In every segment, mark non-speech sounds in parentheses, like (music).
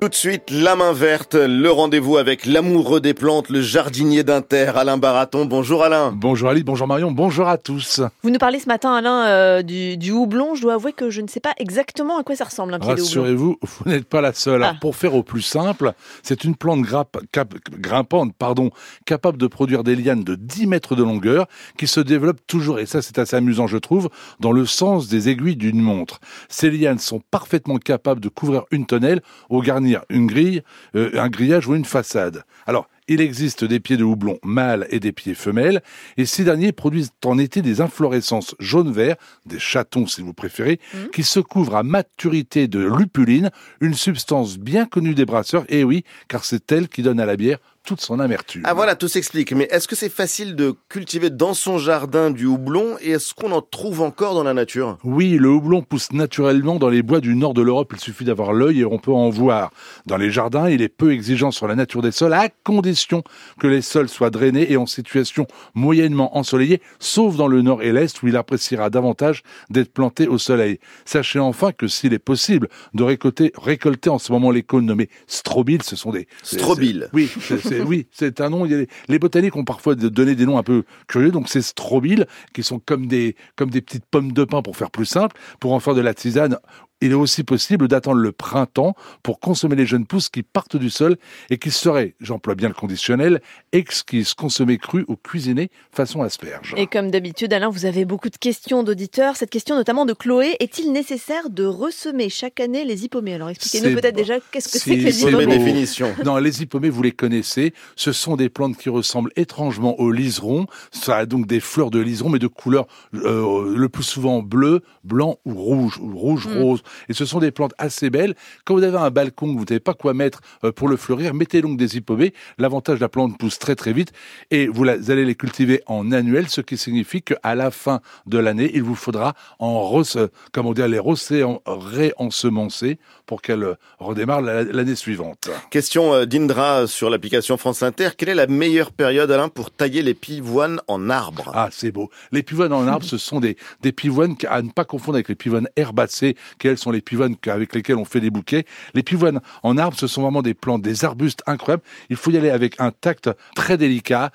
Tout de suite, la main verte, le rendez-vous avec l'amoureux des plantes, le jardinier d'Inter, Alain Baraton. Bonjour Alain. Bonjour Ali, bonjour Marion, bonjour à tous. Vous nous parlez ce matin, Alain, euh, du, houblon. Je dois avouer que je ne sais pas exactement à quoi ça ressemble un pied Rassurez-vous, vous n'êtes pas la seule. Ah. Pour faire au plus simple, c'est une plante grimpante, pardon, capable de produire des lianes de 10 mètres de longueur qui se développent toujours, et ça c'est assez amusant je trouve, dans le sens des aiguilles d'une montre. Ces lianes sont parfaitement capables de couvrir une tonnelle au garni une grille, euh, un grillage ou une façade. Alors, il existe des pieds de houblon mâles et des pieds femelles, et ces derniers produisent en été des inflorescences jaune-vert, des chatons si vous préférez, mmh. qui se couvrent à maturité de lupuline, une substance bien connue des brasseurs, et oui, car c'est elle qui donne à la bière toute son amertume. Ah voilà, tout s'explique. Mais est-ce que c'est facile de cultiver dans son jardin du houblon et est-ce qu'on en trouve encore dans la nature? Oui, le houblon pousse naturellement dans les bois du nord de l'Europe. Il suffit d'avoir l'œil et on peut en voir. Dans les jardins, il est peu exigeant sur la nature des sols à condition que les sols soient drainés et en situation moyennement ensoleillée, sauf dans le nord et l'est où il appréciera davantage d'être planté au soleil. Sachez enfin que s'il est possible de récolter, récolter en ce moment les cônes nommés strobiles, ce sont des... Strobiles Oui, oui, c'est un nom. les botaniques ont parfois donné des noms un peu curieux. Donc c'est strobiles, qui sont comme des, comme des petites pommes de pin pour faire plus simple, pour en faire de la tisane il est aussi possible d'attendre le printemps pour consommer les jeunes pousses qui partent du sol et qui seraient, j'emploie bien le conditionnel, exquises, consommées crues ou cuisinées façon asperge. Et comme d'habitude, Alain, vous avez beaucoup de questions d'auditeurs. Cette question notamment de Chloé, est-il nécessaire de ressemer chaque année les hippomées Alors expliquez-nous peut-être déjà qu'est-ce que c'est que les hippomées. définition. (laughs) Non, les hippomées, vous les connaissez. Ce sont des plantes qui ressemblent étrangement aux liserons. Ça a donc des fleurs de liseron, mais de couleur euh, le plus souvent bleu, blanc ou rouge, ou rouge-rose. Hmm. Et ce sont des plantes assez belles. Quand vous avez un balcon, vous ne savez pas quoi mettre euh, pour le fleurir, mettez donc des hippomées. L'avantage, la plante pousse très très vite et vous allez les cultiver en annuel, ce qui signifie qu'à la fin de l'année, il vous faudra en comment dire, les réensemencer pour qu'elles redémarrent l'année suivante. Question euh, d'Indra sur l'application France Inter. Quelle est la meilleure période, Alain, pour tailler les pivoines en arbre? Ah, c'est beau. Les pivoines en arbre, ce sont des, des pivoines à ne pas confondre avec les pivoines herbacées, qu'elles sont les pivoines avec lesquelles on fait des bouquets. Les pivoines en arbre, ce sont vraiment des plantes, des arbustes incroyables. Il faut y aller avec un tact très délicat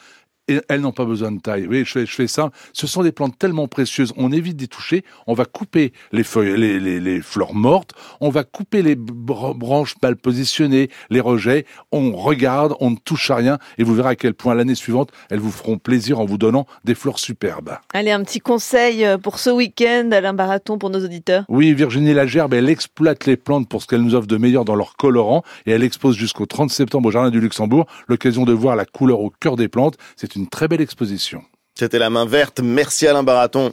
et elles n'ont pas besoin de taille. Oui, je fais, je fais ça. Ce sont des plantes tellement précieuses. On évite d'y toucher. On va couper les feuilles, les, les, les fleurs mortes. On va couper les branches mal positionnées, les rejets. On regarde, on ne touche à rien. Et vous verrez à quel point l'année suivante, elles vous feront plaisir en vous donnant des fleurs superbes. Allez, un petit conseil euh, pour ce week-end, Alain Baraton, pour nos auditeurs. Oui, Virginie Lagerbe, elle exploite les plantes pour ce qu'elles nous offrent de meilleur dans leur colorant. Et elle expose jusqu'au 30 septembre au Jardin du Luxembourg l'occasion de voir la couleur au cœur des plantes. C'est une très belle exposition. C'était la main verte. Merci Alain Baraton.